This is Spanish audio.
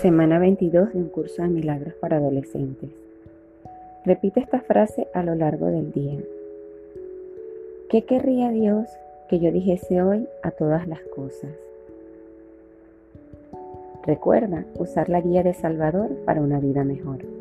Semana 22 de un curso de milagros para adolescentes. Repite esta frase a lo largo del día. ¿Qué querría Dios que yo dijese hoy a todas las cosas? Recuerda usar la guía de Salvador para una vida mejor.